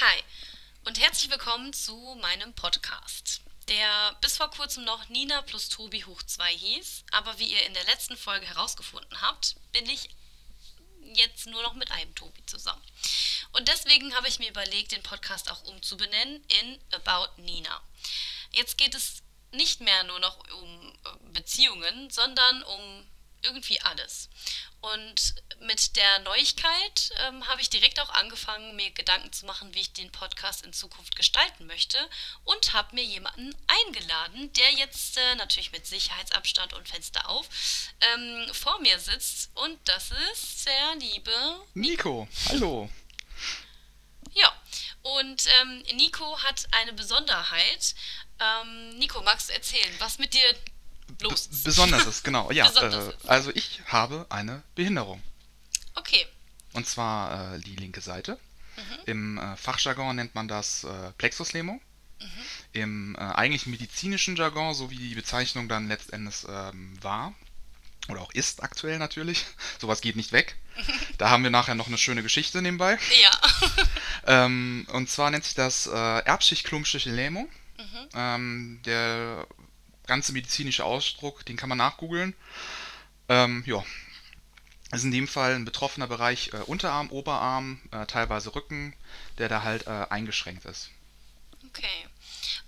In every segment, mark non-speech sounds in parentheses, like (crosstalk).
Hi und herzlich willkommen zu meinem Podcast, der bis vor kurzem noch Nina plus Tobi hoch 2 hieß, aber wie ihr in der letzten Folge herausgefunden habt, bin ich jetzt nur noch mit einem Tobi zusammen. Und deswegen habe ich mir überlegt, den Podcast auch umzubenennen in About Nina. Jetzt geht es nicht mehr nur noch um äh, Beziehungen, sondern um irgendwie alles. Und mit der Neuigkeit ähm, habe ich direkt auch angefangen, mir Gedanken zu machen, wie ich den Podcast in Zukunft gestalten möchte und habe mir jemanden eingeladen, der jetzt äh, natürlich mit Sicherheitsabstand und Fenster auf ähm, vor mir sitzt. Und das ist der liebe Nico. Hallo. Ja, und ähm, Nico hat eine Besonderheit. Ähm, Nico, magst du erzählen, was mit dir los? Besonderes, genau. Ja, Besonders äh, also ich habe eine Behinderung. Okay. Und zwar äh, die linke Seite. Mhm. Im äh, Fachjargon nennt man das äh, Plexuslähmung. Mhm. Im äh, eigentlich medizinischen Jargon, so wie die Bezeichnung dann letztendlich ähm, war, oder auch ist aktuell natürlich, (laughs) sowas geht nicht weg. (laughs) Da haben wir nachher noch eine schöne Geschichte nebenbei. Ja. (laughs) Ähm, und zwar nennt sich das äh, erbschicht-klumpschiche Lähmung. Mhm. Ähm, der ganze medizinische Ausdruck, den kann man nachgoogeln. Ähm, ja, ist in dem Fall ein betroffener Bereich äh, Unterarm, Oberarm, äh, teilweise Rücken, der da halt äh, eingeschränkt ist. Okay.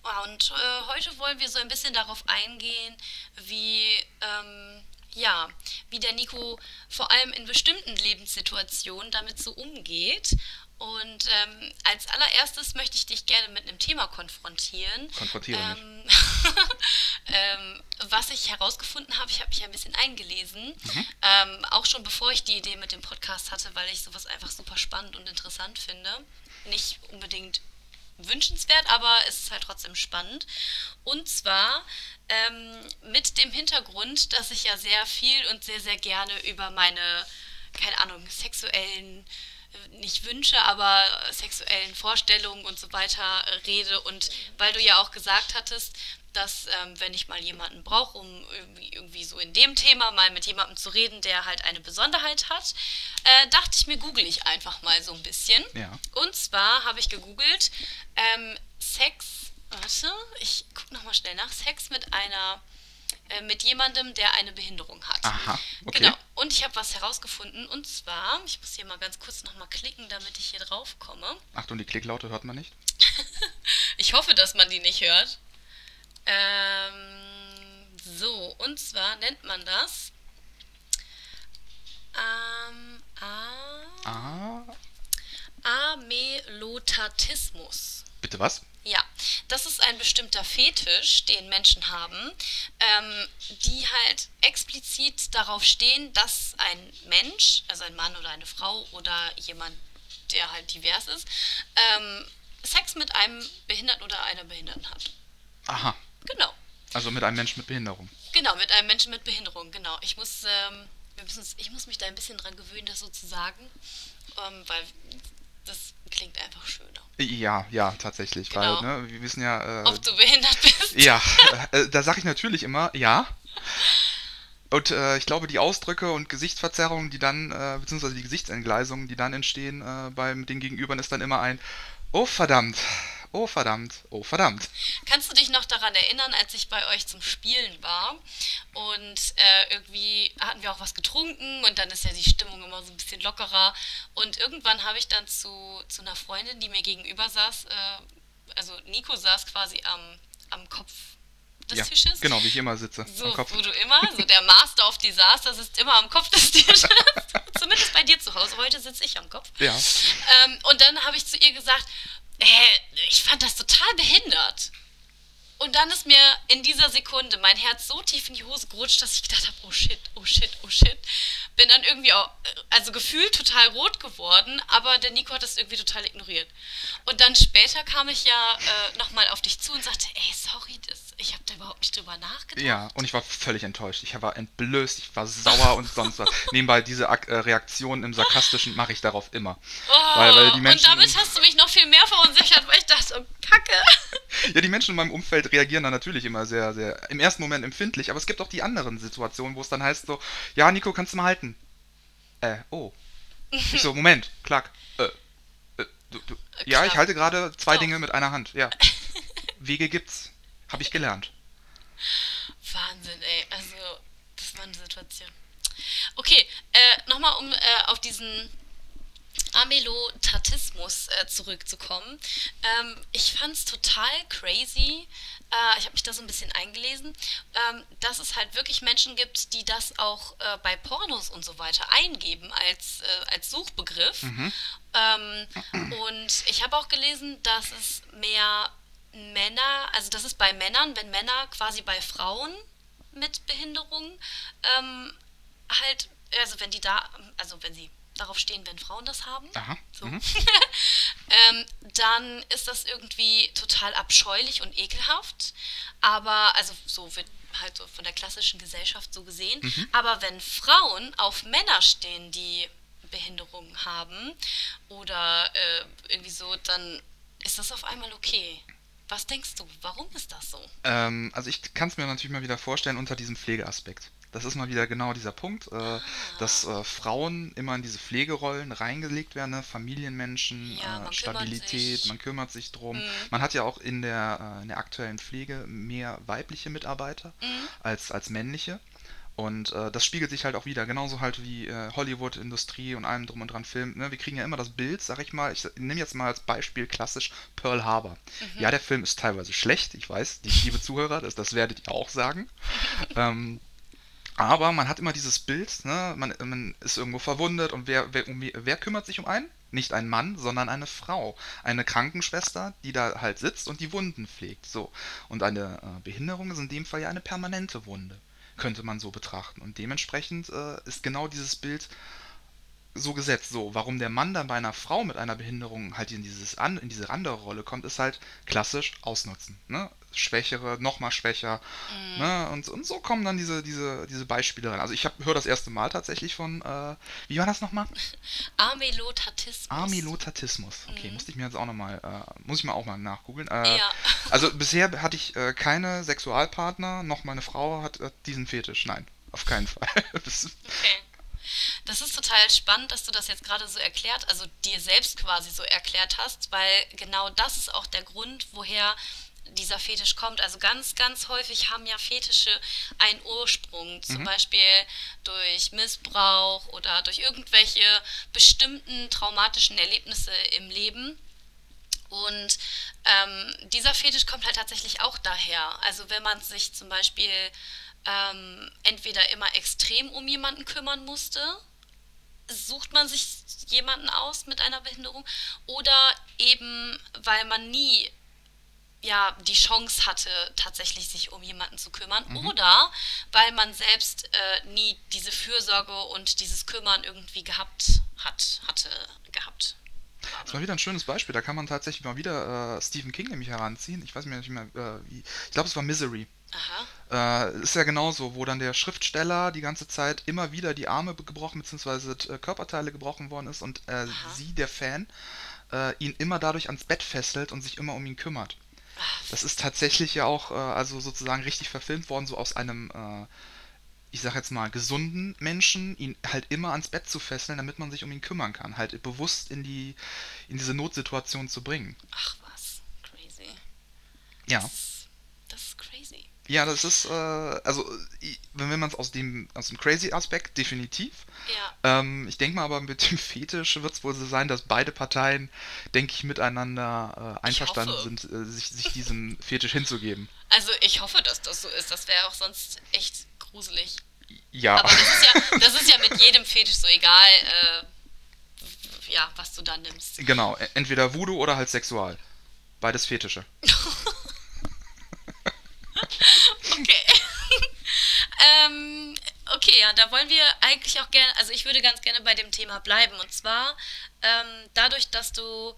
Ja, Und äh, heute wollen wir so ein bisschen darauf eingehen, wie, ähm, ja, wie der Nico vor allem in bestimmten Lebenssituationen damit so umgeht. Und ähm, als allererstes möchte ich dich gerne mit einem Thema konfrontieren. Konfrontiere mich. Ähm, (laughs) ähm, was ich herausgefunden habe, ich habe mich ein bisschen eingelesen, ähm, auch schon bevor ich die Idee mit dem Podcast hatte, weil ich sowas einfach super spannend und interessant finde. Nicht unbedingt wünschenswert, aber es ist halt trotzdem spannend. Und zwar ähm, mit dem Hintergrund, dass ich ja sehr viel und sehr, sehr gerne über meine, keine Ahnung, sexuellen, nicht Wünsche, aber äh, sexuellen Vorstellungen und so weiter äh, rede. Und weil du ja auch gesagt hattest, dass ähm, wenn ich mal jemanden brauche, um irgendwie, irgendwie so in dem Thema mal mit jemandem zu reden, der halt eine Besonderheit hat, äh, dachte ich mir, google ich einfach mal so ein bisschen. Ja. Und zwar habe ich gegoogelt ähm, Sex, warte, ich gucke nochmal schnell nach, Sex mit einer, äh, mit jemandem, der eine Behinderung hat. Aha, okay. Genau. Und ich habe was herausgefunden und zwar, ich muss hier mal ganz kurz nochmal klicken, damit ich hier drauf komme. Achtung, die Klicklaute hört man nicht. (laughs) Ich hoffe, dass man die nicht hört. Ähm, so, und zwar nennt man das ähm, A Ah, Amelotatismus. bitte was? Ja, das ist ein bestimmter Fetisch, den Menschen haben, ähm, die halt explizit darauf stehen, dass ein Mensch, also ein Mann oder eine Frau oder jemand, der halt divers ist, ähm, Sex mit einem Behinderten oder einer Behinderten hat. Aha, Genau. also mit einem Menschen mit Behinderung. Genau, mit einem Menschen mit Behinderung, genau. Ich muss, ähm, wir müssen, ich muss mich da ein bisschen dran gewöhnen, das so zu sagen, ähm, weil das klingt einfach schöner. Ja, ja, tatsächlich, Genau. weil, ne, wir wissen ja, äh, Ob du behindert bist? Ja, (laughs) äh, da sage ich natürlich immer ja. Und äh, ich glaube, die Ausdrücke und Gesichtsverzerrungen, die dann, äh, beziehungsweise die Gesichtsentgleisungen, die dann entstehen äh, beim den Gegenübern, ist dann immer ein Oh verdammt, oh verdammt, oh verdammt. Kannst du dich noch daran erinnern, als ich bei euch zum Spielen war und äh, irgendwie hatten wir auch was getrunken und dann ist ja die Stimmung immer so ein bisschen lockerer und irgendwann habe ich dann zu, zu einer Freundin, die mir gegenüber saß, äh, also Nico saß quasi am, am Kopf des Ja, Tisches. genau, wie ich immer sitze. So, am Kopf. wo du immer, so der Master of Disaster sitzt immer am Kopf des Tisches. (laughs) Zumindest bei dir zu Hause. Heute sitze ich am Kopf. Ja. Ähm, und dann habe ich zu ihr gesagt, äh, ich fand das total behindert. Und dann ist mir in dieser Sekunde mein Herz so tief in die Hose gerutscht, dass ich gedacht habe, oh shit, oh shit, oh shit. Bin dann irgendwie auch, also gefühlt total rot geworden, aber der Nico hat das irgendwie total ignoriert. Und dann später kam ich ja äh, nochmal auf dich zu und sagte, ey, sorry, das, ich habe da überhaupt nicht drüber nachgedacht. Ja, und ich war völlig enttäuscht. Ich war entblößt, ich war sauer und sonst was. (laughs) Nebenbei diese Ak äh, Reaktionen im Sarkastischen mache ich darauf immer. Oh, Weil- weil die Menschen- und damit hast du mich noch viel mehr verunsichert, weil ich dachte, oh, Kacke. Ja, die Menschen in meinem Umfeld reagieren dann natürlich immer sehr, sehr, im ersten Moment empfindlich, aber es gibt auch die anderen Situationen, wo es dann heißt so, ja, Nico, kannst du mal halten? Äh, oh. (laughs) Ich so, Moment, klack. Äh, äh, du, du, Ja, ich halte gerade zwei Doch. Dinge mit einer Hand. Ja. (laughs) Wege gibt's. Habe ich gelernt. Wahnsinn, ey. Also, das war eine Situation. Okay, äh, nochmal um äh, auf diesen Amelotatismus äh, zurückzukommen. Ähm, ich fand es total crazy. Äh, ich habe mich da so ein bisschen eingelesen, ähm, dass es halt wirklich Menschen gibt, die das auch äh, bei Pornos und so weiter eingeben als, äh, als Suchbegriff. Ähm, und ich habe auch gelesen, dass es mehr Männer, also das ist bei Männern, wenn Männer quasi bei Frauen mit Behinderung ähm, halt, also wenn die da, also wenn sie darauf stehen, wenn Frauen das haben, Aha. so, Mhm. (laughs) ähm, dann ist das irgendwie total abscheulich und ekelhaft. Aber, also so wird halt so von der klassischen Gesellschaft so gesehen. Mhm. Aber wenn Frauen auf Männer stehen, die Behinderungen haben oder äh, irgendwie so, dann ist das auf einmal okay. Was denkst du, warum ist das so? Ähm, also ich kann es mir natürlich mal wieder vorstellen unter diesem Pflegeaspekt. Das ist mal wieder genau dieser Punkt, äh, dass äh, Frauen immer in diese Pflegerollen reingelegt werden, ne? Familienmenschen, Ja, äh, kümmert Stabilität, sich. man kümmert sich drum. Mhm. Man hat ja auch in der, äh, in der aktuellen Pflege mehr weibliche Mitarbeiter Mhm. als, als männliche. Und äh, das spiegelt sich halt auch wieder, genauso halt wie äh, Hollywood, Industrie und allem drum und dran Film. Ne? Wir kriegen ja immer das Bild, sag ich mal, ich nehme jetzt mal als Beispiel klassisch Pearl Harbor. Ja, der Film ist teilweise schlecht, ich weiß, die liebe Zuhörer, das, das werdet ihr auch sagen. (laughs) ähm, aber man hat immer dieses Bild, ne? man, man ist irgendwo verwundet und wer, wer, um, wer kümmert sich um einen? Nicht ein Mann, sondern eine Frau. Eine Krankenschwester, die da halt sitzt und die Wunden pflegt. So. Und eine äh, Behinderung ist in dem Fall ja eine permanente Wunde. Könnte man so betrachten. Und dementsprechend äh, ist genau dieses Bild so gesetzt. So, warum der Mann dann bei einer Frau mit einer Behinderung halt in, dieses an, in diese andere Rolle kommt, ist halt klassisch ausnutzen. Ne? Schwächere, nochmal schwächer. Ne? Und, und so kommen dann diese, diese, diese Beispiele rein. Also ich höre das erste Mal tatsächlich von, äh, wie war das nochmal? (laughs) Amelotatismus. Amilotatismus. Okay, musste ich mir jetzt auch nochmal, äh, muss ich mal auch mal nachgoogeln. Äh, Ja. (laughs) Also bisher hatte ich äh, keine Sexualpartner, noch meine Frau hat äh, diesen Fetisch. Nein, auf keinen Fall. (laughs) Okay. Das ist total spannend, dass du das jetzt gerade so erklärt, also dir selbst quasi so erklärt hast, weil genau das ist auch der Grund, woher dieser Fetisch kommt. Also ganz, ganz häufig haben ja Fetische einen Ursprung, zum Beispiel durch Missbrauch oder durch irgendwelche bestimmten traumatischen Erlebnisse im Leben. Und ähm, dieser Fetisch kommt halt tatsächlich auch daher. Also wenn man sich zum Beispiel ähm, entweder immer extrem um jemanden kümmern musste, sucht man sich jemanden aus mit einer Behinderung oder eben weil man nie ja die Chance hatte tatsächlich sich um jemanden zu kümmern oder weil man selbst äh, nie diese Fürsorge und dieses Kümmern irgendwie gehabt hat hatte gehabt das war wieder ein schönes Beispiel. Da kann man tatsächlich mal wieder äh, Stephen King nämlich heranziehen. Ich weiß mir nicht mehr, äh, wie. Ich glaube, es war Misery. Aha Äh, ist ja genauso, wo dann der Schriftsteller die ganze Zeit immer wieder die Arme gebrochen bzw. äh, Körperteile gebrochen worden ist und äh, sie, der Fan, äh, ihn immer dadurch ans Bett fesselt und sich immer um ihn kümmert. Das ist tatsächlich ja auch äh, also sozusagen richtig verfilmt worden, so aus einem, äh, ich sag jetzt mal, gesunden Menschen, ihn halt immer ans Bett zu fesseln, damit man sich um ihn kümmern kann, halt bewusst in die in diese Notsituation zu bringen. ach was crazy Ja. das, Ja, das ist, äh, also, wenn, man es aus dem, aus dem Crazy-Aspekt, definitiv. ja Ähm, ich denke mal aber mit dem (laughs) Fetisch wird es wohl so sein, dass beide Parteien, denke ich, miteinander äh, einverstanden sind, äh, sich, sich diesem (laughs) Fetisch hinzugeben. Also ich hoffe, dass das so ist. Das wäre auch sonst echt gruselig. Ja, Aber das ist ja, (laughs) das ist ja mit jedem Fetisch so egal, äh, ja, was du da nimmst. genau. e- Entweder Voodoo oder halt Sexual. Beides Fetische. Okay. Ähm, okay, ja, da wollen wir eigentlich auch gerne, also ich würde ganz gerne bei dem Thema bleiben. Und zwar ähm, dadurch, dass du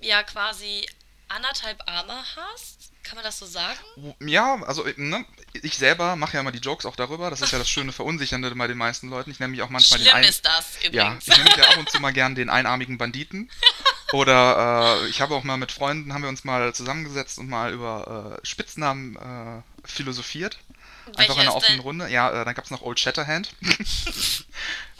ja quasi anderthalb Arme hast, kann man das so sagen? Ja, also ne, ich selber mache ja immer die Jokes auch darüber. Das ist ja das schöne Verunsichernde bei den meisten Leuten. Ich nenne mich auch manchmal den Schlimm einen. ist das Ja, übrigens. ich nenne mich ja ab und zu mal gern den einarmigen Banditen. (laughs) Oder äh, ich habe auch mal mit Freunden, haben wir uns mal zusammengesetzt und mal über äh, Spitznamen äh, philosophiert. Einfach in einer offenen? Runde. Ja, äh, dann gab es noch Old Shatterhand. (laughs)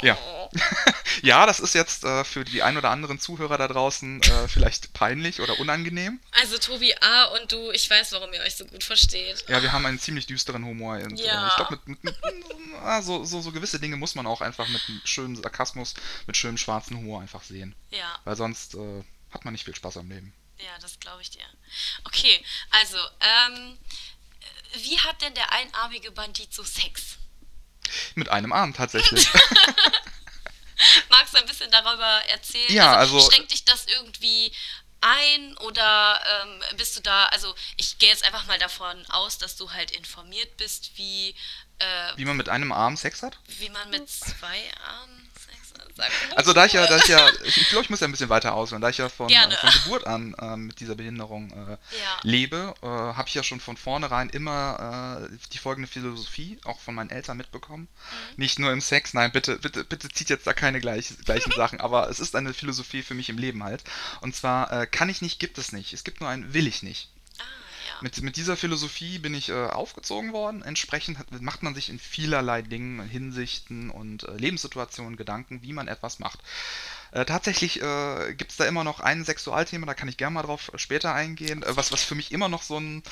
Ja. Oh. (laughs) ja, das ist jetzt äh, für die ein oder anderen Zuhörer da draußen äh, vielleicht peinlich oder unangenehm. Also Tobi A. und du, ich weiß, warum ihr euch so gut versteht. Ja, wir haben einen ziemlich düsteren Humor. Und, Ja. ich glaube, mit, mit, mit ah, so, so, so gewisse Dinge muss man auch einfach mit einem schönen Sarkasmus, mit schönem schwarzen Humor einfach sehen. Ja, Weil sonst äh, hat man nicht viel Spaß am Leben. ja, das glaube ich dir. Okay, also, ähm, wie hat denn der einarmige Bandit so Sex? Mit einem Arm tatsächlich. (laughs) Magst du ein bisschen darüber erzählen? Ja, also- Schränkt dich das irgendwie ein oder ähm, bist du da, also ich gehe jetzt einfach mal davon aus, dass du halt informiert bist, wie, äh, Wie man mit einem Arm Sex hat? wie man mit zwei Armen Sex hat. Sag mal Also da ich ja, da ich ja, ich glaube, ich muss ja ein bisschen weiter ausholen, da ich ja von, äh, von Geburt an äh, mit dieser Behinderung äh, Ja. lebe, äh, habe ich ja schon von vornherein immer äh, die folgende Philosophie auch von meinen Eltern mitbekommen. Mhm. Nicht nur im Sex, nein, bitte, bitte, bitte zieht jetzt da keine gleich, gleichen (laughs) Sachen, aber es ist eine Philosophie für mich im Leben halt. Und zwar äh, kann ich nicht, gibt es nicht. Es gibt nur ein will ich nicht. Mit, mit dieser Philosophie bin ich äh, aufgezogen worden. Entsprechend hat, macht man sich in vielerlei Dingen, Hinsichten und äh, Lebenssituationen Gedanken, wie man etwas macht. Äh, tatsächlich äh, gibt es da immer noch ein Sexualthema, da kann ich gerne mal drauf später eingehen, äh, was, was für mich immer noch so ein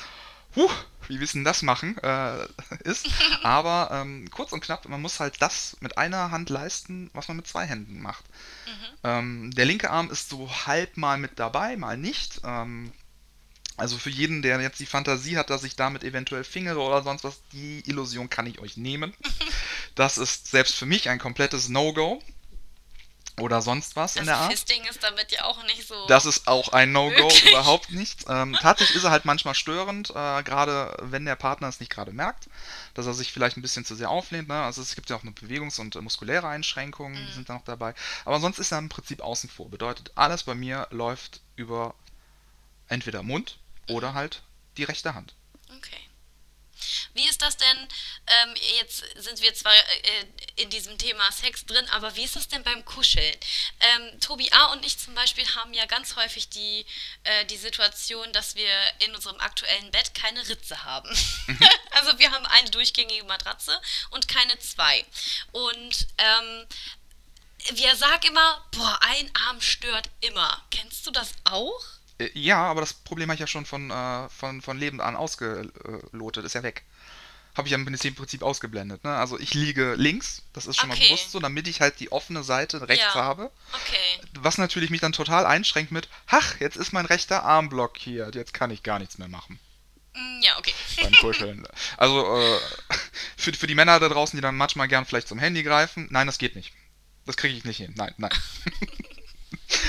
Huh, wie wissen das machen äh, (laughs) ist. (laughs) Aber ähm, kurz und knapp, man muss halt das mit einer Hand leisten, was man mit zwei Händen macht. Ähm, der linke Arm ist so halb mal mit dabei, mal nicht. Ähm, also für jeden, der jetzt die Fantasie hat, dass ich damit eventuell fingere oder sonst was, die Illusion kann ich euch nehmen. (laughs) Das ist selbst für mich ein komplettes No-Go. Oder sonst was in Das der Art. Fisting ist damit ja auch nicht so. Das ist auch ein No-Go, überhaupt nicht. Ähm, (laughs) tatsächlich ist er halt manchmal störend, äh, gerade wenn der Partner es nicht gerade merkt, dass er sich vielleicht ein bisschen zu sehr auflehnt. Ne? Also es gibt ja auch eine Bewegungs- und muskuläre Einschränkungen, die Mhm. sind da noch dabei. Aber sonst ist er im Prinzip außen vor. Bedeutet, alles bei mir läuft über entweder Mund oder halt die rechte Hand. Okay. Wie ist das denn, ähm, jetzt sind wir zwar äh, in diesem Thema Sex drin, aber wie ist das denn beim Kuscheln? Ähm, Tobi A. und ich zum Beispiel haben ja ganz häufig die, äh, die Situation, dass wir in unserem aktuellen Bett keine Ritze haben. (laughs) also wir haben eine durchgängige Matratze und keine zwei. Und ähm, wir sagen immer, boah, ein Arm stört immer. Kennst du das auch? Äh, ja, aber das Problem habe ich ja schon von, äh, von, von Leben an ausgelotet, ist ja weg. Habe ich ja im Prinzip ausgeblendet. Ne? Also ich liege links, das ist schon mal Okay. bewusst so, damit ich halt die offene Seite rechts Ja. habe. Okay. Was natürlich mich dann total einschränkt mit, ach, jetzt ist mein rechter Arm blockiert, jetzt kann ich gar nichts mehr machen Mm, Ja, okay. beim Kuscheln. (laughs) Also äh, für, für die Männer da draußen, die dann manchmal gern vielleicht zum Handy greifen, nein, das geht nicht. Das kriege ich nicht hin. Nein, nein. (laughs)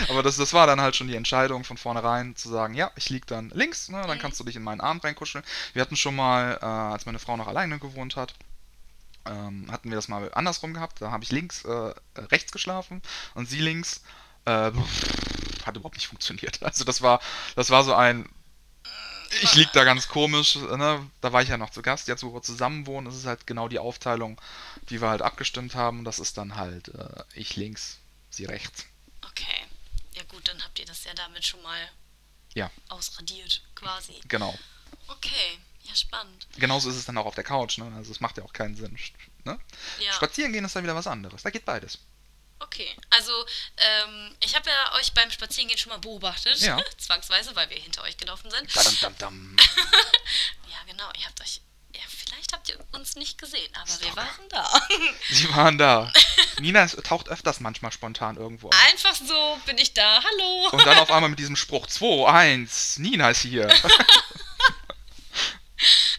Aber das, das war dann halt schon die Entscheidung von vornherein zu sagen, ja, ich lieg dann links, ne, dann Mhm. kannst du dich in meinen Arm reinkuscheln. Wir hatten schon mal, äh, als meine Frau noch alleine gewohnt hat, ähm, hatten wir das mal andersrum gehabt. Da habe ich links, äh, rechts geschlafen und sie links. Äh, hat überhaupt nicht funktioniert. Also das war, das war so ein, ich lieg da ganz komisch, ne? Da war ich ja noch zu Gast. Jetzt, wo wir zusammen wohnen, ist es halt genau die Aufteilung, die wir halt abgestimmt haben. Das ist dann halt äh, ich links, sie rechts. Gut, dann habt ihr das ja damit schon mal Ja. ausradiert, quasi. Genau. Okay, ja spannend. Genauso ist es dann auch auf der Couch, ne? Also es macht ja auch keinen Sinn. Ne? Ja, Spazieren gehen ist dann wieder was anderes. Da geht beides. okay. Also, ähm, ich habe ja euch beim Spazierengehen schon mal beobachtet. Ja. (laughs) Zwangsweise, weil wir hinter euch gelaufen sind. Dadam, dam, dam. (laughs) Ja, genau. Ihr habt euch. Vielleicht habt ihr uns nicht gesehen, aber wir Stalker. waren da. (laughs) Sie waren da. (laughs) Nina taucht öfters manchmal spontan irgendwo auf. Einfach so bin ich da. Hallo. Und dann auf (laughs) einmal mit diesem Spruch 2, 1, Nina ist hier.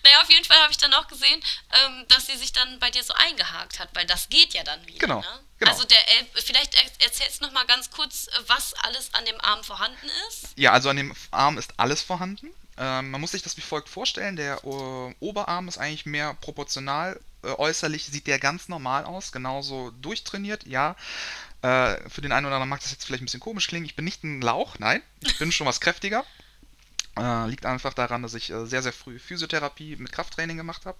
Naja, auf jeden Fall habe ich dann auch gesehen, ähm, dass sie sich dann bei dir so eingehakt hat, weil das geht ja dann wieder. Genau, Ne? genau. Also der, vielleicht er erzählst du noch mal ganz kurz, äh, was alles an dem Arm vorhanden ist. Ja, also an dem Arm ist alles vorhanden. Ähm, man muss sich das wie folgt vorstellen. Der äh, Oberarm ist eigentlich mehr proportional. Äh, äußerlich sieht der ganz normal aus, genauso durchtrainiert, ja. Äh, für den einen oder anderen mag das jetzt vielleicht ein bisschen komisch klingen. Ich bin nicht ein Lauch, nein. Ich bin schon was kräftiger. Äh, liegt einfach daran, dass ich äh, sehr, sehr früh Physiotherapie mit Krafttraining gemacht habe,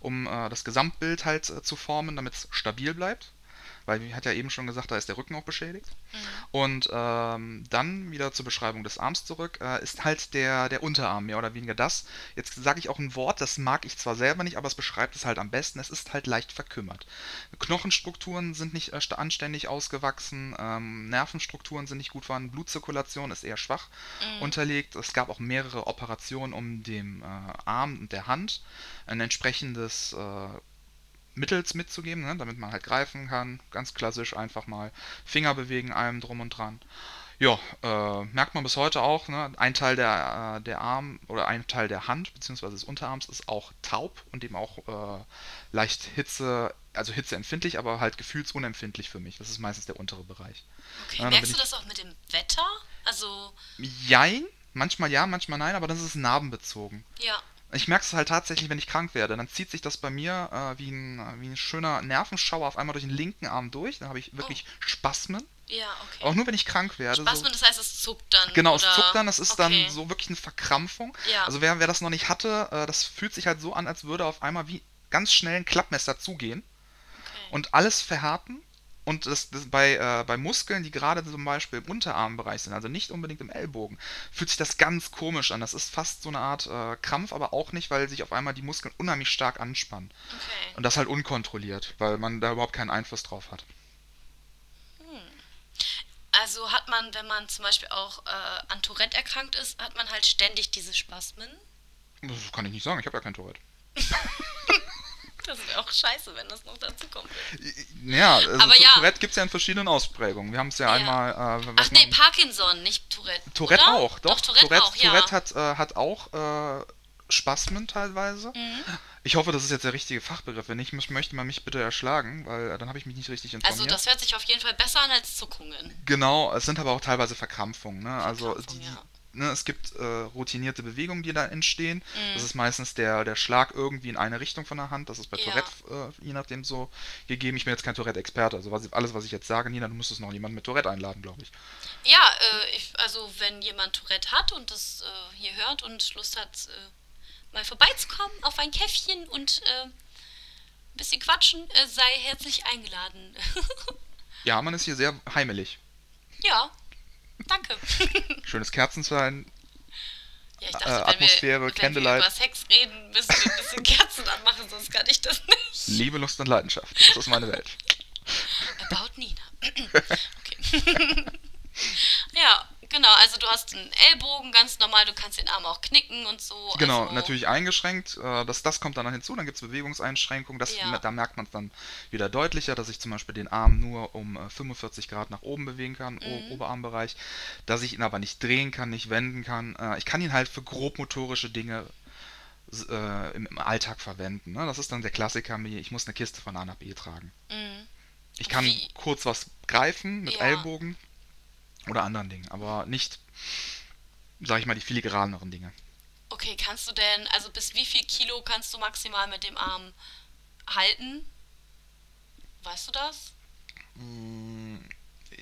um äh, das Gesamtbild halt zu formen, damit es stabil bleibt. Weil wie hat ja eben schon gesagt, da ist der Rücken auch beschädigt. Mhm. Und ähm, dann wieder zur Beschreibung des Arms zurück, äh, ist halt der, der Unterarm mehr oder weniger das. Jetzt sage ich auch ein Wort, das mag ich zwar selber nicht, aber es beschreibt es halt am besten. Es ist halt leicht verkümmert. Knochenstrukturen sind nicht äh, anständig ausgewachsen, ähm, Nervenstrukturen sind nicht gut vorhanden, Blutzirkulation ist eher schwach Mhm. unterlegt. Es gab auch mehrere Operationen, um dem äh, Arm und der Hand ein entsprechendes äh, Mittels mitzugeben, ne, damit man halt greifen kann. Ganz klassisch einfach mal Finger bewegen, allem drum und dran. Ja, äh, merkt man bis heute auch, ne? Ein Teil der, äh, der Arm oder ein Teil der Hand bzw. des Unterarms ist auch taub und eben auch äh, leicht Hitze, also hitzeempfindlich, aber halt gefühlsunempfindlich für mich. Das ist meistens der untere Bereich. Okay, merkst du das auch mit dem Wetter? Also, Jein, manchmal ja, manchmal nein, aber das ist narbenbezogen. ja. Ich merke es halt tatsächlich, wenn ich krank werde. Dann zieht sich das bei mir äh, wie, ein, wie ein schöner Nervenschauer auf einmal durch den linken Arm durch. Dann habe ich wirklich Spasmen. Ja, okay. Auch nur, wenn ich krank werde. Spasmen, so. das heißt, es zuckt dann. Genau, es oder? zuckt dann, das ist okay. dann so wirklich eine Verkrampfung. Ja. Also wer, wer das noch nicht hatte, äh, das fühlt sich halt so an, als würde auf einmal wie ganz schnell ein Klappmesser zugehen okay. und alles verhärten. Und das, das bei, äh, bei Muskeln, die gerade zum Beispiel im Unterarmbereich sind, also nicht unbedingt im Ellbogen, fühlt sich das ganz komisch an. Das ist fast so eine Art äh, Krampf, aber auch nicht, weil sich auf einmal die Muskeln unheimlich stark anspannen. okay. Und das halt unkontrolliert, weil man da überhaupt keinen Einfluss drauf hat. Also hat man, wenn man zum Beispiel auch äh, an Tourette erkrankt ist, hat man halt ständig diese Spasmen. Das kann ich nicht sagen, ich habe ja kein Tourette. (laughs) Das wäre auch scheiße, wenn das noch dazu kommt. Ja, also Aber ja. Tourette gibt es ja in verschiedenen Ausprägungen. Wir haben es ja, Ja. einmal. Äh, Ach nee, Parkinson, nicht Tourette. Tourette oder? auch, doch. Tourette, Tourette, auch, ja. Tourette hat, äh, hat auch äh, Spasmen teilweise. Mhm. Ich hoffe, das ist jetzt der richtige Fachbegriff. Wenn nicht, mö- möchte man mich bitte erschlagen, weil äh, dann habe ich mich nicht richtig informiert. Also das hört sich auf jeden Fall besser an als Zuckungen. Genau, es sind aber auch teilweise Verkrampfungen. Ne? Also Verkrampfung, die, ja. Ne, es gibt äh, routinierte Bewegungen, die da entstehen. Mhm. Das ist meistens der, der Schlag irgendwie in eine Richtung von der Hand. Das ist bei Ja. Tourette äh, je nachdem so gegeben. Ich bin jetzt kein Tourette-Experte. Also was, alles, was ich jetzt sage, Nina, du müsstest noch jemanden mit Tourette einladen, glaube ich. Ja, äh, ich, also wenn jemand Tourette hat und das äh, hier hört und Lust hat, äh, mal vorbeizukommen auf ein Käffchen und äh, ein bisschen quatschen, sei herzlich eingeladen. (laughs) Ja, man ist hier sehr heimelig. ja, danke. (laughs) Schönes Kerzenschein. Ja, ich Äh, dachte, wenn, Atmosphäre, wir, wenn Candlelight. wir über Sex reden, müssen wir ein bisschen Kerzen anmachen, sonst kann ich das nicht. Liebe, Lust und Leidenschaft. Das ist meine Welt. (laughs) About Nina. (clears throat) okay. (laughs) ja, genau. Also du hast einen Ellbogen, ganz normal. Du kannst den Arm auch knicken und so. Genau, also, natürlich eingeschränkt. Äh, das, das kommt dann noch hinzu. Dann gibt es Bewegungseinschränkungen. Das, Ja. Da merkt man es dann wieder deutlicher, dass ich zum Beispiel den Arm nur um äh, 45 Grad nach oben bewegen kann, Mhm. Oberarmbereich. Dass ich ihn aber nicht drehen kann, nicht wenden kann. Äh, ich kann ihn halt für grobmotorische Dinge äh, im, im Alltag verwenden. Ne? Das ist dann der Klassiker, ich muss eine Kiste von A nach B tragen. Mhm. Ich kann Wie? kurz was greifen mit Ja. Ellbogen oder anderen Dingen, aber nicht, sag ich mal, die filigraneren Dinge. Okay, kannst du denn, also bis wie viel Kilo kannst du maximal mit dem Arm halten? Weißt du das? Mm,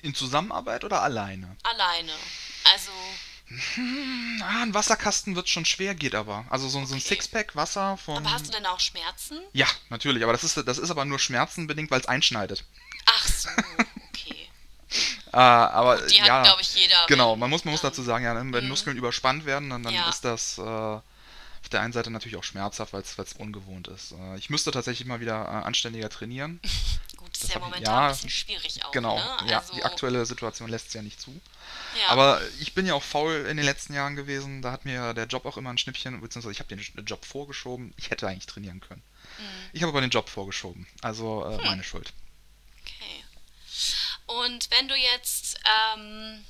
In Zusammenarbeit oder alleine? Alleine. Also, Ah, ein Wasserkasten wird schon schwer, geht aber. Also so, so ein Okay. Sixpack Wasser von. aber hast du denn auch Schmerzen? Ja, natürlich, aber das ist, das ist aber nur schmerzenbedingt, weil es einschneidet. Ach so, okay. (laughs) Äh, aber Die ja, hat, glaube ich, jeder. genau, man muss, man muss dazu sagen, ja, wenn Mhm. Muskeln überspannt werden, dann, dann Ja. ist das äh, auf der einen Seite natürlich auch schmerzhaft, weil es ungewohnt ist. Äh, ich müsste tatsächlich mal wieder äh, anständiger trainieren. (laughs) Gut, ist das ja hab ich- momentan ja, ein bisschen schwierig auch. Genau, ne? ja, also, die aktuelle Situation lässt es ja nicht zu. ja. Aber ich bin ja auch faul in den letzten Jahren gewesen. Da hat mir der Job auch immer ein Schnippchen, beziehungsweise ich habe den Job vorgeschoben. Ich hätte eigentlich trainieren können. Mhm. Ich habe aber den Job vorgeschoben. Also Hm. äh, meine Schuld. Und wenn du jetzt ähm,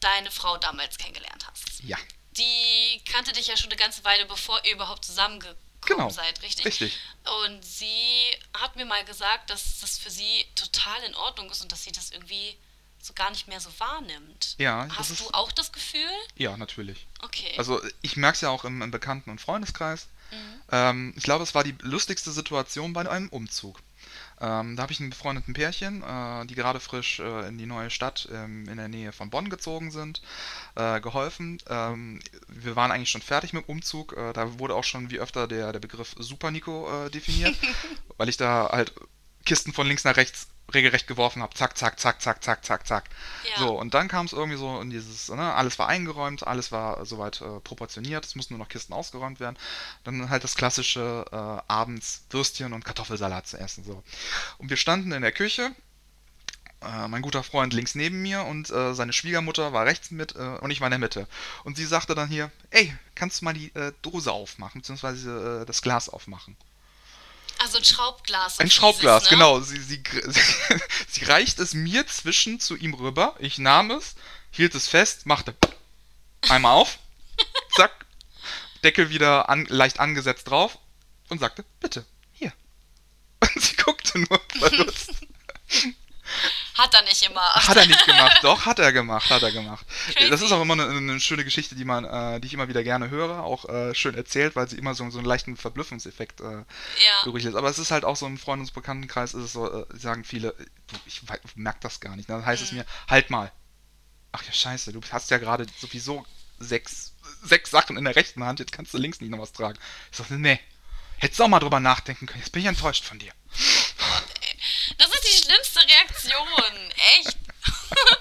deine Frau damals kennengelernt hast, Ja, die kannte dich ja schon eine ganze Weile, bevor ihr überhaupt zusammengekommen Genau. seid, richtig? richtig. Und sie hat mir mal gesagt, dass das für sie total in Ordnung ist und dass sie das irgendwie so gar nicht mehr so wahrnimmt. Ja, Hast ist- du auch das Gefühl? Ja, natürlich. Okay. Also ich merke es ja auch im, im Bekannten- und Freundeskreis. Mhm. Ähm, ich glaube, es war die lustigste Situation bei einem Umzug. Ähm, da habe ich einen befreundeten Pärchen, äh, die gerade frisch äh, in die neue Stadt ähm, in der Nähe von Bonn gezogen sind, äh, geholfen. Ähm, wir waren eigentlich schon fertig mit dem Umzug. Äh, da wurde auch schon wie öfter der, der Begriff Super Nico äh, definiert, (laughs) weil ich da halt Kisten von links nach rechts regelrecht geworfen habe. Zack, zack, zack, zack, zack, zack, zack. Ja. So, und dann kam es irgendwie so in dieses, ne, alles war eingeräumt, alles war soweit äh, proportioniert, es mussten nur noch Kisten ausgeräumt werden. Dann halt das klassische äh, abends Würstchen und Kartoffelsalat zu essen. So. Und wir standen in der Küche, äh, mein guter Freund links neben mir und äh, seine Schwiegermutter war rechts mit äh, und ich war in der Mitte. Und sie sagte dann hier, ey, kannst du mal die Dose aufmachen, beziehungsweise das Glas aufmachen? Also ein Schraubglas. Ein Schraubglas, dieses, ne? genau. Sie, sie, sie, (laughs) sie reicht es mir zwischen zu ihm rüber. Ich nahm es, hielt es fest, machte einmal auf, (laughs) zack, Deckel wieder an, leicht angesetzt drauf und sagte, bitte, hier. (laughs) Und sie guckte nur verdutzt. Hat er nicht immer. Hat er nicht gemacht, doch, hat er gemacht, hat er gemacht. Crazy. Das ist auch immer eine, eine schöne Geschichte, die man, äh, die ich immer wieder gerne höre, auch äh, schön erzählt, weil sie immer so, so einen leichten Verblüffungseffekt äh, Ja. übrig lässt. Aber es ist halt auch so im Freundes- und Bekanntenkreis, ist es so, äh, sagen viele, du, ich merke das gar nicht. Dann heißt es Mhm. mir, halt mal. Ach ja, scheiße, du hast ja gerade sowieso sechs, sechs Sachen in der rechten Hand, jetzt kannst du links nicht noch was tragen. Ich sag, nee, hättest du auch mal drüber nachdenken können, jetzt bin ich enttäuscht von dir. Das ist die schlimmste Reaktion. Echt. (laughs)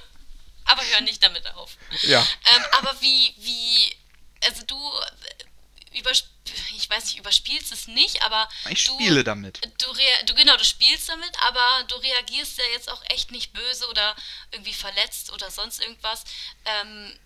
aber hör nicht damit auf. Ja. Ähm, aber wie, wie, also du äh, übersp ich weiß nicht, überspielst es nicht, aber Ich du, spiele damit. Du, du genau, du spielst damit, aber du reagierst ja jetzt auch echt nicht böse oder irgendwie verletzt oder sonst irgendwas. Ähm,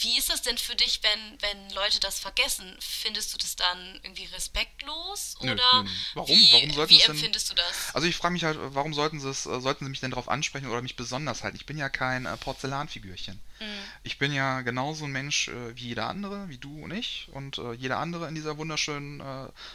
wie ist das denn für dich, wenn, wenn Leute das vergessen? Findest du das dann irgendwie respektlos oder nö, nö. Warum? wie, Warum sollten wie es denn- empfindest du das? Also ich frage mich halt, warum sollten sie es, äh, sollten sie mich denn darauf ansprechen oder mich besonders halten? Ich bin ja kein äh, Porzellanfigürchen. Mhm. Ich bin ja genauso ein Mensch äh, wie jeder andere, wie du und ich und jeder andere in dieser wunderschönen,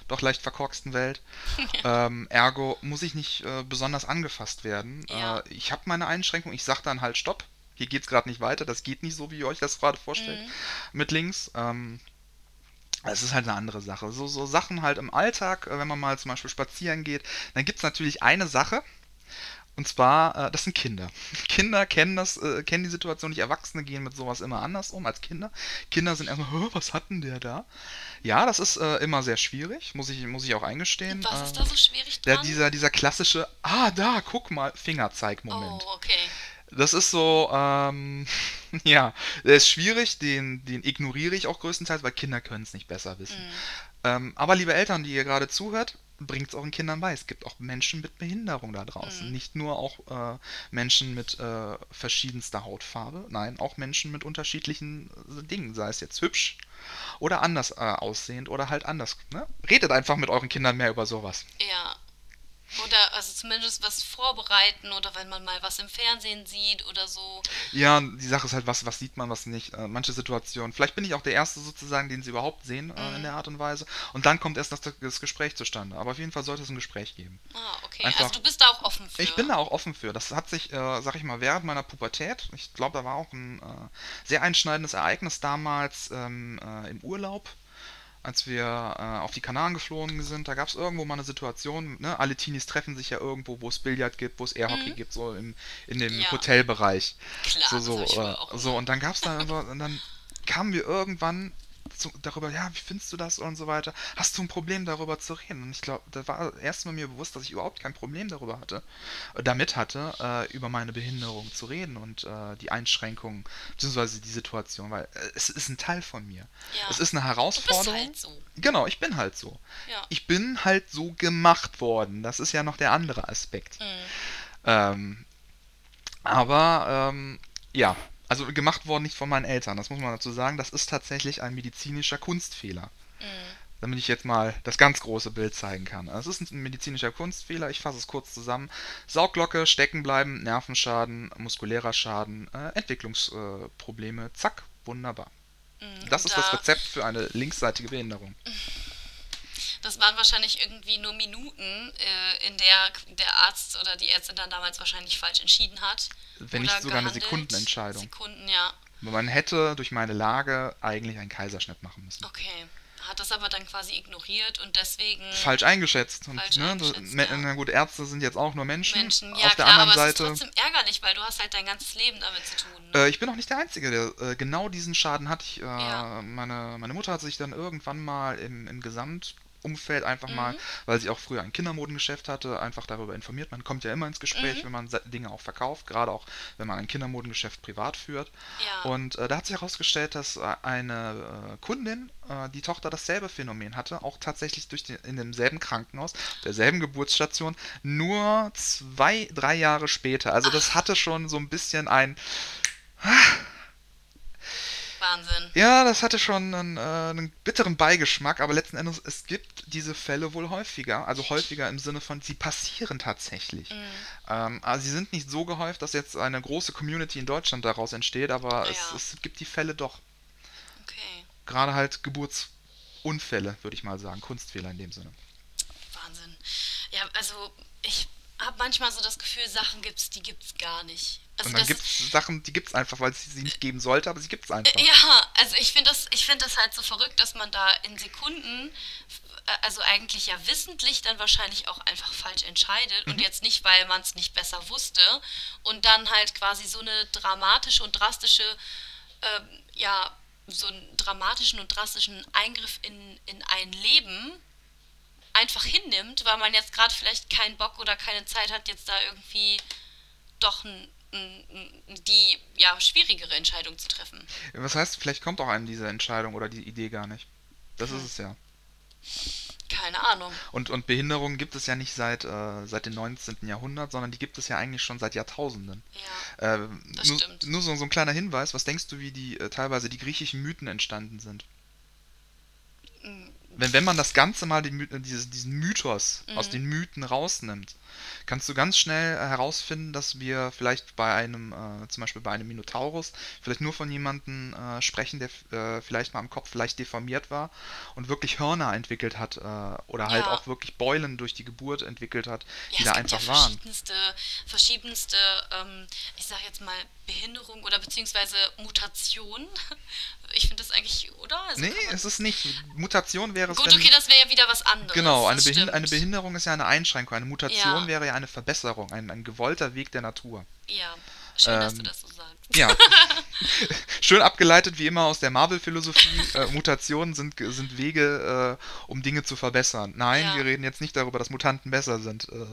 doch leicht verkorksten Welt. (laughs) ähm, ergo muss ich nicht besonders angefasst werden. Ja. Ich habe meine Einschränkung, ich sage dann halt Stopp. Hier geht's gerade nicht weiter, das geht nicht so, wie ihr euch das gerade vorstellt Mhm. mit links. Ähm, es ist halt eine andere Sache. So, so Sachen halt im Alltag, äh, wenn man mal zum Beispiel spazieren geht, dann gibt es natürlich eine Sache. Und zwar, äh, das sind Kinder. (laughs) Kinder kennen das, äh, kennen die Situation nicht. Erwachsene gehen mit sowas immer anders um als Kinder. Kinder sind erstmal, "Hä, was hat denn der da? Ja, das ist immer sehr schwierig, muss ich, muss ich auch eingestehen. Was Äh, ist da so schwierig der, dran? dieser, dieser klassische, ah, da, guck mal, Fingerzeig-Moment. oh, okay. Das ist so, ähm, (laughs) ja, der ist schwierig, den, den ignoriere ich auch größtenteils, weil Kinder können es nicht besser wissen. Mhm. Ähm, aber liebe Eltern, die ihr gerade zuhört, bringt es euren Kindern bei. Es gibt auch Menschen mit Behinderung da draußen. Mhm. Nicht nur auch äh, Menschen mit äh, verschiedenster Hautfarbe, nein, auch Menschen mit unterschiedlichen äh, Dingen, sei es jetzt hübsch oder anders äh, aussehend oder halt anders. Ne? Redet einfach mit euren Kindern mehr über sowas. Ja. Oder also zumindest was vorbereiten oder wenn man mal was im Fernsehen sieht oder so. Ja, die Sache ist halt, was, was sieht man, was nicht. Äh, manche Situationen. Vielleicht bin ich auch der Erste sozusagen, den sie überhaupt sehen äh, Mhm. in der Art und Weise. Und dann kommt erst das, das Gespräch zustande. Aber auf jeden Fall sollte es ein Gespräch geben. Ah, okay. Einfach- also du bist da auch offen für. Ich bin da auch offen für. Das hat sich, äh, sag ich mal, während meiner Pubertät, ich glaube, da war auch ein äh, sehr einschneidendes Ereignis damals ähm, äh, im Urlaub, als wir äh, auf die Kanaren geflogen sind. Da gab es irgendwo mal eine Situation, ne? alle Teenies treffen sich ja irgendwo, wo es Billard gibt, wo es Airhockey Mhm. gibt, so im, in dem Ja. Hotelbereich. Klar, so, so, äh, so, und dann gab es da und dann kamen wir irgendwann zu, darüber, ja, wie findest du das und so weiter. Hast du ein Problem darüber zu reden? Und ich glaube, da war erstmal mir bewusst, dass ich überhaupt kein Problem darüber hatte, äh, damit hatte, äh, über meine Behinderung zu reden und äh, die Einschränkungen, beziehungsweise die Situation, weil äh, es ist ein Teil von mir. Ja. Es ist eine du bist Herausforderung. halt so. Genau, ich bin halt so. Ja. Ich bin halt so gemacht worden. Das ist ja noch der andere Aspekt. Mhm. Ähm, aber ähm, ja, also gemacht worden nicht von meinen Eltern, das muss man dazu sagen. Das ist tatsächlich ein medizinischer Kunstfehler. Mhm. Damit ich jetzt mal das ganz große Bild zeigen kann. Es ist ein medizinischer Kunstfehler, ich fasse es kurz zusammen. Saugglocke, stecken bleiben, Nervenschaden, muskulärer Schaden, äh, Entwicklungsprobleme, zack, wunderbar. Mhm. Das ist das da- Rezept für eine linksseitige Behinderung. (laughs) Das waren wahrscheinlich irgendwie nur Minuten, äh, in der der Arzt oder die Ärztin dann damals wahrscheinlich falsch entschieden hat. Wenn nicht sogar eine gehandelt. Sekundenentscheidung. Sekunden, ja. Man hätte durch meine Lage eigentlich einen Kaiserschnitt machen müssen. Okay. Hat das aber dann quasi ignoriert und deswegen falsch eingeschätzt. Und, Falsch ne, eingeschätzt, ja. Na gut, Ärzte sind jetzt auch nur Menschen. Menschen. Ja, Auf der klar, anderen aber es ist Seite, trotzdem ärgerlich, weil du hast halt dein ganzes Leben damit zu tun. Ne? äh, ich bin auch nicht der Einzige, der äh, genau diesen Schaden hat. Ich, äh, Ja. meine, meine Mutter hat sich dann irgendwann mal im, im Gesamt Umfeld einfach mal, weil sie auch früher ein Kindermodengeschäft hatte, einfach darüber informiert. Man kommt ja immer ins Gespräch, wenn man Dinge auch verkauft, gerade auch wenn man ein Kindermodengeschäft privat führt. Ja. Und äh, da hat sich herausgestellt, dass äh, eine äh, Kundin, äh, die Tochter dasselbe Phänomen hatte, auch tatsächlich durch den, in demselben Krankenhaus, derselben Geburtsstation, nur zwei, drei Jahre später. Also das hatte schon so ein bisschen ein. Ja, das hatte schon einen, äh, einen bitteren Beigeschmack, aber letzten Endes, es gibt diese Fälle wohl häufiger. Also häufiger im Sinne von, sie passieren tatsächlich. Mhm. Ähm, also sie sind nicht so gehäuft, dass jetzt eine große Community in Deutschland daraus entsteht, aber Ja. es, es gibt die Fälle doch. Okay. Gerade halt Geburtsunfälle, würde ich mal sagen. Kunstfehler in dem Sinne. Wahnsinn. Ja, also habe manchmal so das Gefühl, Sachen gibt's, die gibt's gar nicht. Also Und dann gibt es Sachen, die gibt es einfach, weil es sie nicht geben sollte, aber sie gibt es einfach. Ja, also ich finde das, ich finde das halt so verrückt, dass man da in Sekunden, äh, also eigentlich ja wissentlich dann wahrscheinlich auch einfach falsch entscheidet Mhm. und jetzt nicht, weil man es nicht besser wusste und dann halt quasi so eine dramatische und drastische, ähm, ja, so einen dramatischen und drastischen Eingriff in, in ein Leben einfach hinnimmt, weil man jetzt gerade vielleicht keinen Bock oder keine Zeit hat, jetzt da irgendwie doch ein, ein, die ja, schwierigere Entscheidung zu treffen. Was heißt, vielleicht kommt auch einem diese Entscheidung oder die Idee gar nicht. Das ist es ja. Keine Ahnung. Und, und Behinderungen gibt es ja nicht seit, äh, seit dem 19. Jahrhundert, sondern die gibt es ja eigentlich schon seit Jahrtausenden. Ja. Äh, Das nur stimmt. nur so, so ein kleiner Hinweis, was denkst du, wie die äh, teilweise die griechischen Mythen entstanden sind? Wenn, wenn man das Ganze mal, die, äh, dieses, diesen Mythos aus Mhm. den Mythen rausnimmt, kannst du ganz schnell äh, herausfinden, dass wir vielleicht bei einem, äh, zum Beispiel bei einem Minotaurus, vielleicht nur von jemandem äh, sprechen, der äh, vielleicht mal am Kopf leicht deformiert war und wirklich Hörner entwickelt hat äh, oder halt Ja. auch wirklich Beulen durch die Geburt entwickelt hat, Ja, die da einfach ja waren. verschiedenste, verschiedenste ähm, ich sag jetzt mal, Behinderung oder beziehungsweise Mutation. Ich finde das eigentlich, oder? Also Nee, es ist nicht. Mutation wäre es, Gut, okay, das wäre ja wieder was anderes. Genau, eine, das Behin stimmt. eine Behinderung ist ja eine Einschränkung, eine Mutation Ja. wäre ja eine Verbesserung, ein, ein gewollter Weg der Natur. Ja, schön, dass du Ähm, das so sagst. Ja, (laughs) (laughs) schön abgeleitet wie immer aus der Marvel-Philosophie. (laughs) Äh, Mutationen sind, sind Wege, äh, um Dinge zu verbessern. Nein, Ja. wir reden jetzt nicht darüber, dass Mutanten besser sind. Äh,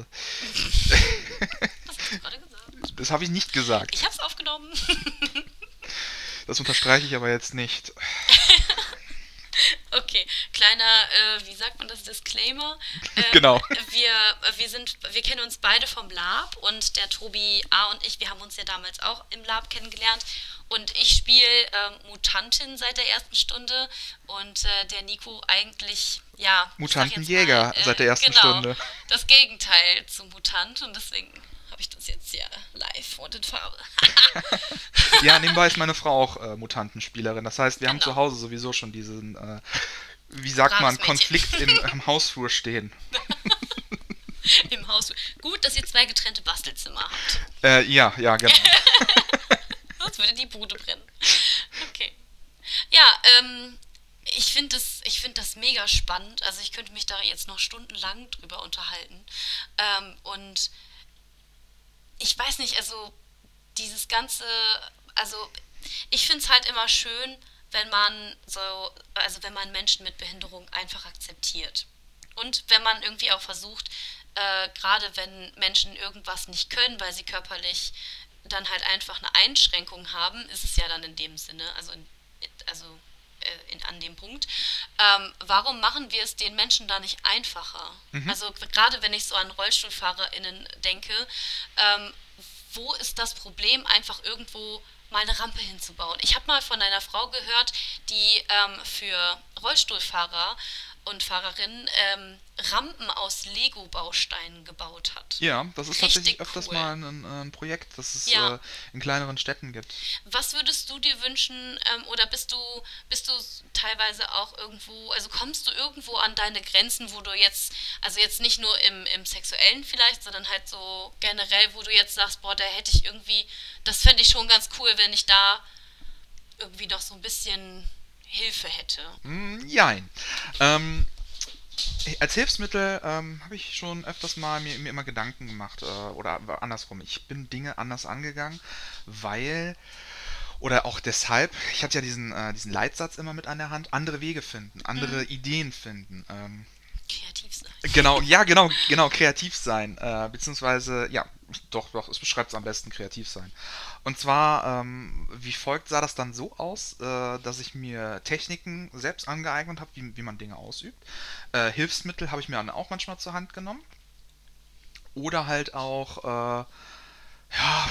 hast du gerade gesagt? das habe ich nicht gesagt. Ich hab's aufgenommen. Das unterstreiche ich aber jetzt nicht. (laughs) Okay, kleiner, äh, wie sagt man das, Disclaimer. Ähm, Genau. Wir, wir, sind, wir kennen uns beide vom Lab und der Tobi A. und ich, wir haben uns ja damals auch im Lab kennengelernt. Und ich spiele ähm, Mutantin seit der ersten Stunde und äh, der Nico eigentlich, ja. Mutantenjäger äh, seit der ersten genau, Stunde. Das Gegenteil zum Mutant und deswegen habe ich das jetzt hier live und in Farbe. Ja, nebenbei ist meine Frau auch äh, Mutantenspielerin. Das heißt, wir haben Genau. zu Hause sowieso schon diesen, äh, wie sagt Braves man, Mädchen. Konflikt im, (laughs) im Hausflur stehen. (laughs) Im Haus. Gut, dass ihr zwei getrennte Bastelzimmer habt. Äh, ja, ja, genau. (laughs) Sonst würde die Bude brennen. Okay. Ja, ähm, ich finde das, ich find das mega spannend. Also ich könnte mich da jetzt noch stundenlang drüber unterhalten. Ähm, und ich weiß nicht, also dieses ganze, also ich finde es halt immer schön, wenn man so, also wenn man Menschen mit Behinderung einfach akzeptiert. Und wenn man irgendwie auch versucht, äh, gerade wenn Menschen irgendwas nicht können, weil sie körperlich dann halt einfach eine Einschränkung haben, ist es ja dann in dem Sinne, also, in, also in, an dem Punkt, ähm, warum machen wir es den Menschen da nicht einfacher? Also gerade wenn ich so an RollstuhlfahrerInnen denke, ähm, wo ist das Problem, einfach irgendwo mal eine Rampe hinzubauen? Ich habe mal von einer Frau gehört, die ähm, für Rollstuhlfahrer und Fahrerinnen ähm, Rampen aus Lego-Bausteinen gebaut hat. Ja, das ist Richtig tatsächlich öfters cool. mal ein, ein Projekt, das es Ja. äh, in kleineren Städten gibt. Was würdest du dir wünschen ähm, oder bist du, bist du teilweise auch irgendwo, also kommst du irgendwo an deine Grenzen, wo du jetzt, also jetzt nicht nur im, im Sexuellen vielleicht, sondern halt so generell, wo du jetzt sagst, boah, da hätte ich irgendwie, das fände ich schon ganz cool, wenn ich da irgendwie noch so ein bisschen Hilfe hätte. Mm, Jein. Ähm, als Hilfsmittel ähm, habe ich schon öfters mal mir, mir immer Gedanken gemacht. Äh, oder andersrum, ich bin Dinge anders angegangen, weil. Oder auch deshalb, ich hatte ja diesen, äh, diesen Leitsatz immer mit an der Hand, andere Wege finden, andere Ideen finden. Ähm, Kreativ sein. Genau, ja, genau, genau, kreativ sein. Äh, beziehungsweise, ja, doch, doch, es beschreibt es am besten, kreativ sein. Und zwar, ähm, wie folgt, sah das dann so aus, äh, dass ich mir Techniken selbst angeeignet habe, wie, wie man Dinge ausübt. Äh, Hilfsmittel habe ich mir dann auch manchmal zur Hand genommen. Oder halt auch, äh, ja,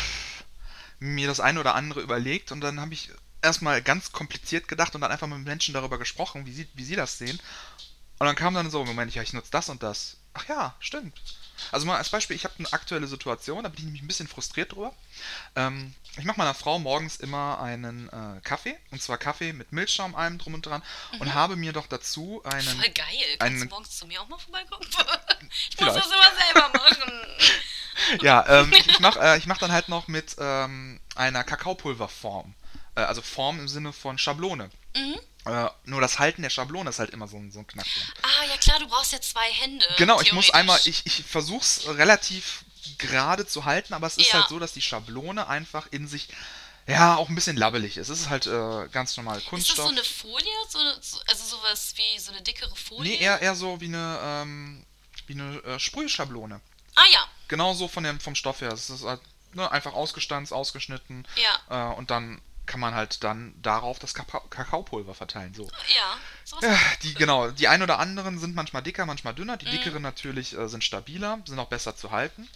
mir das eine oder andere überlegt und dann habe ich erstmal ganz kompliziert gedacht und dann einfach mit Menschen darüber gesprochen, wie sie, wie sie das sehen. Und dann kam dann so, Moment, ja, ich nutze das und das. Ach ja, stimmt. Also mal als Beispiel, ich habe eine aktuelle Situation, da bin ich nämlich ein bisschen frustriert drüber. Ähm, ich mache meiner Frau morgens immer einen äh, Kaffee, und zwar Kaffee mit Milchschaum, allem drum und dran, mhm. und habe mir doch dazu einen... Voll geil, kannst einen, du morgens zu mir auch mal vorbeikommen? (laughs) ich muss das immer selber machen. (laughs) ja, ähm, ich, ich mache äh, mach dann halt noch mit ähm, einer Kakaopulverform. Äh, also Form im Sinne von Schablone. Mhm. Äh, nur das Halten der Schablone ist halt immer so, so ein Knackpunkt. Ah, ja klar, du brauchst ja zwei Hände. Genau, ich muss einmal, ich, ich versuch's relativ gerade zu halten, aber es ist ja. halt so, dass die Schablone einfach in sich ja, auch ein bisschen labbelig ist. Es ist halt äh, ganz normal Kunststoff. Ist das so eine Folie? So, so, also sowas wie so eine dickere Folie? Nee, eher, eher so wie eine, ähm, wie eine äh, Sprühschablone. Ah ja. Genauso von dem, vom Stoff her. Es ist halt ne, einfach ausgestanzt, ausgeschnitten. Ja. Äh, und dann kann man halt dann darauf das Kakaopulver verteilen. So. Ja, ja, die, genau, die ein oder anderen sind manchmal dicker, manchmal dünner. Die mm. dickeren natürlich äh, sind stabiler, sind auch besser zu halten.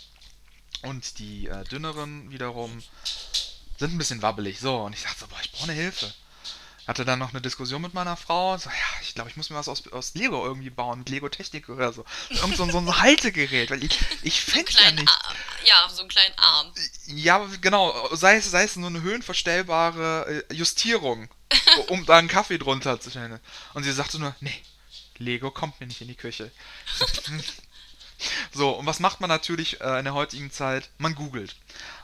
Und die äh, dünneren wiederum sind ein bisschen wabbelig. So, und ich dachte so, boah, ich brauche eine Hilfe hatte dann noch eine Diskussion mit meiner Frau. So, ja, ich glaube, ich muss mir was aus, aus Lego irgendwie bauen, mit Lego Technik oder so. Irgend so, so ein (laughs) Haltegerät, weil ich, ich fände ja nicht. Arm. Ja, so einen kleinen Arm. Ja, genau, sei es, sei es nur eine höhenverstellbare äh, Justierung, um da einen Kaffee drunter zu stellen. Und sie sagte nur, nee, Lego kommt mir nicht in die Küche. (laughs) So, und was macht man natürlich äh, in der heutigen Zeit? Man googelt.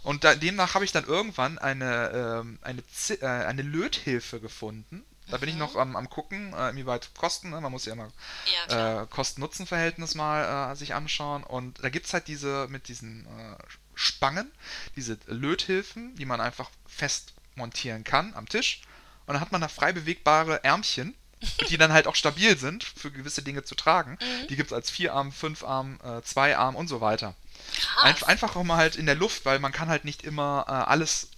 Und da, demnach habe ich dann irgendwann eine, ähm, eine, äh, eine Löthilfe gefunden. Da bin ich noch am, am gucken, äh, inwieweit Kosten, ne? man muss ja immer ja, äh, Kosten-Nutzen-Verhältnis mal äh, sich anschauen. Und da gibt es halt diese mit diesen äh, Spangen, diese Löthilfen, die man einfach fest montieren kann am Tisch. Und dann hat man da frei bewegbare Ärmchen die dann halt auch stabil sind, für gewisse Dinge zu tragen. Mhm. Die gibt es als Vierarm, Fünfarm, äh, Zweiarm und so weiter. Ein, einfach auch mal halt in der Luft, weil man kann halt nicht immer äh, alles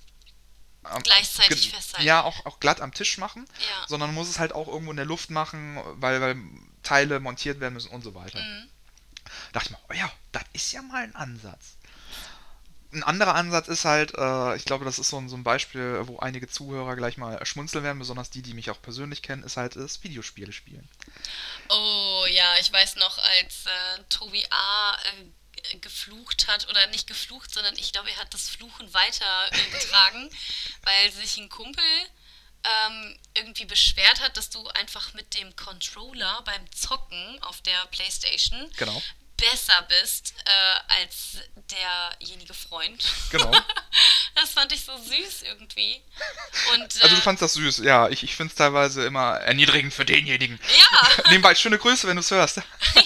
ähm, gleichzeitig festhalten. Ja, auch, auch glatt am Tisch machen, ja. sondern man muss es halt auch irgendwo in der Luft machen, weil, weil Teile montiert werden müssen und so weiter. Mhm. Da dachte ich mir, oh ja, das ist ja mal ein Ansatz ein anderer Ansatz ist halt, äh, ich glaube, das ist so ein, so ein Beispiel, wo einige Zuhörer gleich mal schmunzeln werden, besonders die, die mich auch persönlich kennen, ist halt das Videospiele spielen. Oh ja, ich weiß noch, als äh, Tobi A. Äh, geflucht hat, oder nicht geflucht, sondern ich glaube, er hat das Fluchen weitergetragen, (laughs) weil sich ein Kumpel ähm, irgendwie beschwert hat, dass du einfach mit dem Controller beim Zocken auf der Playstation genau besser bist äh, als derjenige Freund. Genau. (laughs) das fand ich so süß irgendwie. Und, äh, also du fandst das süß, ja. Ich, ich finde es teilweise immer erniedrigend für denjenigen. Ja. (laughs) Nebenbei schöne Grüße, wenn du es hörst. (laughs) wir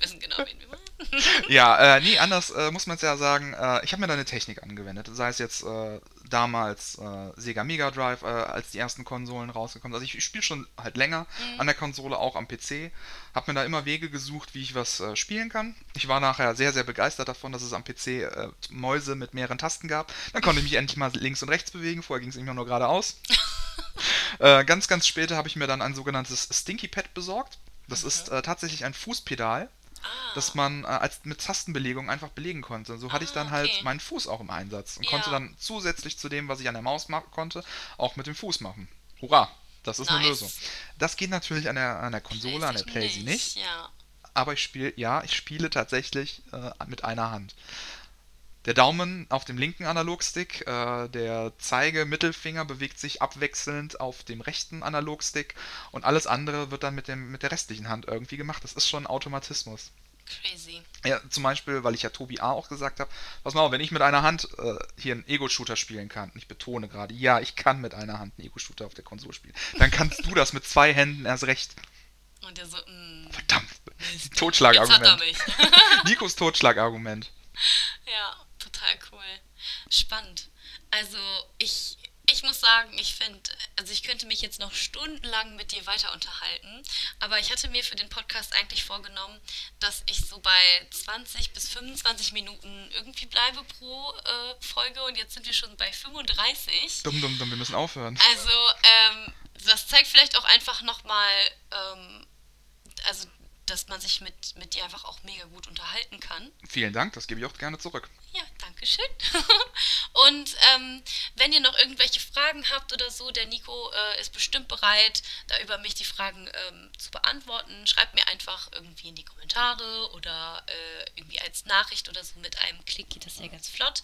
wissen genau, wen wir. (laughs) ja, äh, nee, anders äh, muss man es ja sagen. Äh, ich habe mir da eine Technik angewendet. Sei es jetzt äh, damals äh, Sega Mega Drive, äh, als die ersten Konsolen rausgekommen sind. Also ich, ich spiele schon halt länger mhm. an der Konsole, auch am PC. Habe mir da immer Wege gesucht, wie ich was spielen kann. Ich war nachher sehr, sehr begeistert davon, dass es am PC Mäuse mit mehreren Tasten gab. Dann konnte ich mich endlich mal links und rechts bewegen. Vorher ging es immer nur geradeaus. (laughs) Ganz, ganz später habe ich mir dann ein sogenanntes Stinky Pad besorgt. Das okay. ist äh, tatsächlich ein Fußpedal ah. dass man äh, als mit Tastenbelegung einfach belegen konnte. So ah, hatte ich dann halt okay. meinen Fuß auch im Einsatz und ja. konnte dann zusätzlich zu dem, was ich an der Maus machen konnte, auch mit dem Fuß machen. Hurra! Das ist nice. eine Lösung. Das geht natürlich an der, an der Konsole, an der Playsee nicht. nicht. Ja. Aber ich spiele, ja, ich spiele tatsächlich äh, mit einer Hand. Der Daumen auf dem linken Analogstick, äh, der Zeige-Mittelfinger bewegt sich abwechselnd auf dem rechten Analogstick und alles andere wird dann mit, dem, mit der restlichen Hand irgendwie gemacht. Das ist schon ein Automatismus. Crazy. Ja, zum Beispiel, weil ich ja Tobi A. auch gesagt habe, pass mal auf, wenn ich mit einer Hand äh, hier einen Ego-Shooter spielen kann, und ich betone gerade, ja, ich kann mit einer Hand einen Ego-Shooter auf der Konsole spielen, dann kannst du das mit zwei Händen erst recht. Und der so, mh. Mm. Verdammt, Totschlagargument. (laughs) Nikos Totschlagargument. Ja total cool. Spannend. Also ich, ich muss sagen, ich finde Also ich könnte mich jetzt noch stundenlang mit dir weiter unterhalten, aber ich hatte mir für den Podcast eigentlich vorgenommen, dass ich so bei 20 bis 25 Minuten irgendwie bleibe pro äh, Folge und jetzt sind wir schon bei 35. Dumm, dumm, dumm, wir müssen aufhören. Also ähm, das zeigt vielleicht auch einfach nochmal, ähm, also dass man sich mit, mit dir einfach auch mega gut unterhalten kann. Vielen Dank, das gebe ich auch gerne zurück. Ja, danke schön. (laughs) Und ähm, wenn ihr noch irgendwelche Fragen habt oder so, der Nico äh, ist bestimmt bereit, da über mich die Fragen ähm, zu beantworten. Schreibt mir einfach irgendwie in die Kommentare oder äh, irgendwie als Nachricht oder so. Mit einem Klick geht das ja ganz flott.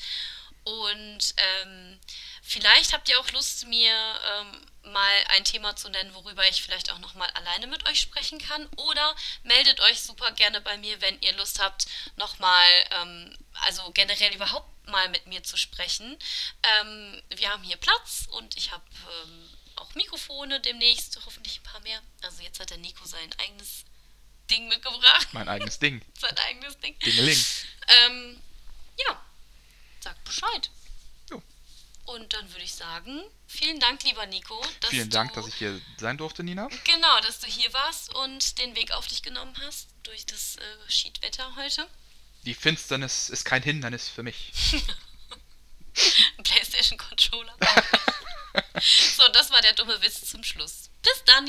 Und ähm, vielleicht habt ihr auch Lust, mir ähm, mal ein Thema zu nennen, worüber ich vielleicht auch nochmal alleine mit euch sprechen kann. Oder meldet euch super gerne bei mir, wenn ihr Lust habt, nochmal, ähm, also generell überhaupt mal mit mir zu sprechen. Ähm, wir haben hier Platz und ich habe ähm, auch Mikrofone demnächst, hoffentlich ein paar mehr. Also jetzt hat der Nico sein eigenes Ding mitgebracht. Mein eigenes Ding. (laughs) sein eigenes Ding. Dingeling. Ähm, ja, sagt Bescheid. Jo. Und dann würde ich sagen, vielen Dank, lieber Nico. Dass Vielen du, Dank, dass ich hier sein durfte, Nina. Genau, dass du hier warst und den Weg auf dich genommen hast durch das äh, Schiedwetter heute. Die Finsternis ist kein Hindernis für mich. (laughs) Ein Playstation-Controller. (laughs) so, das war der dumme Witz zum Schluss. Bis dann!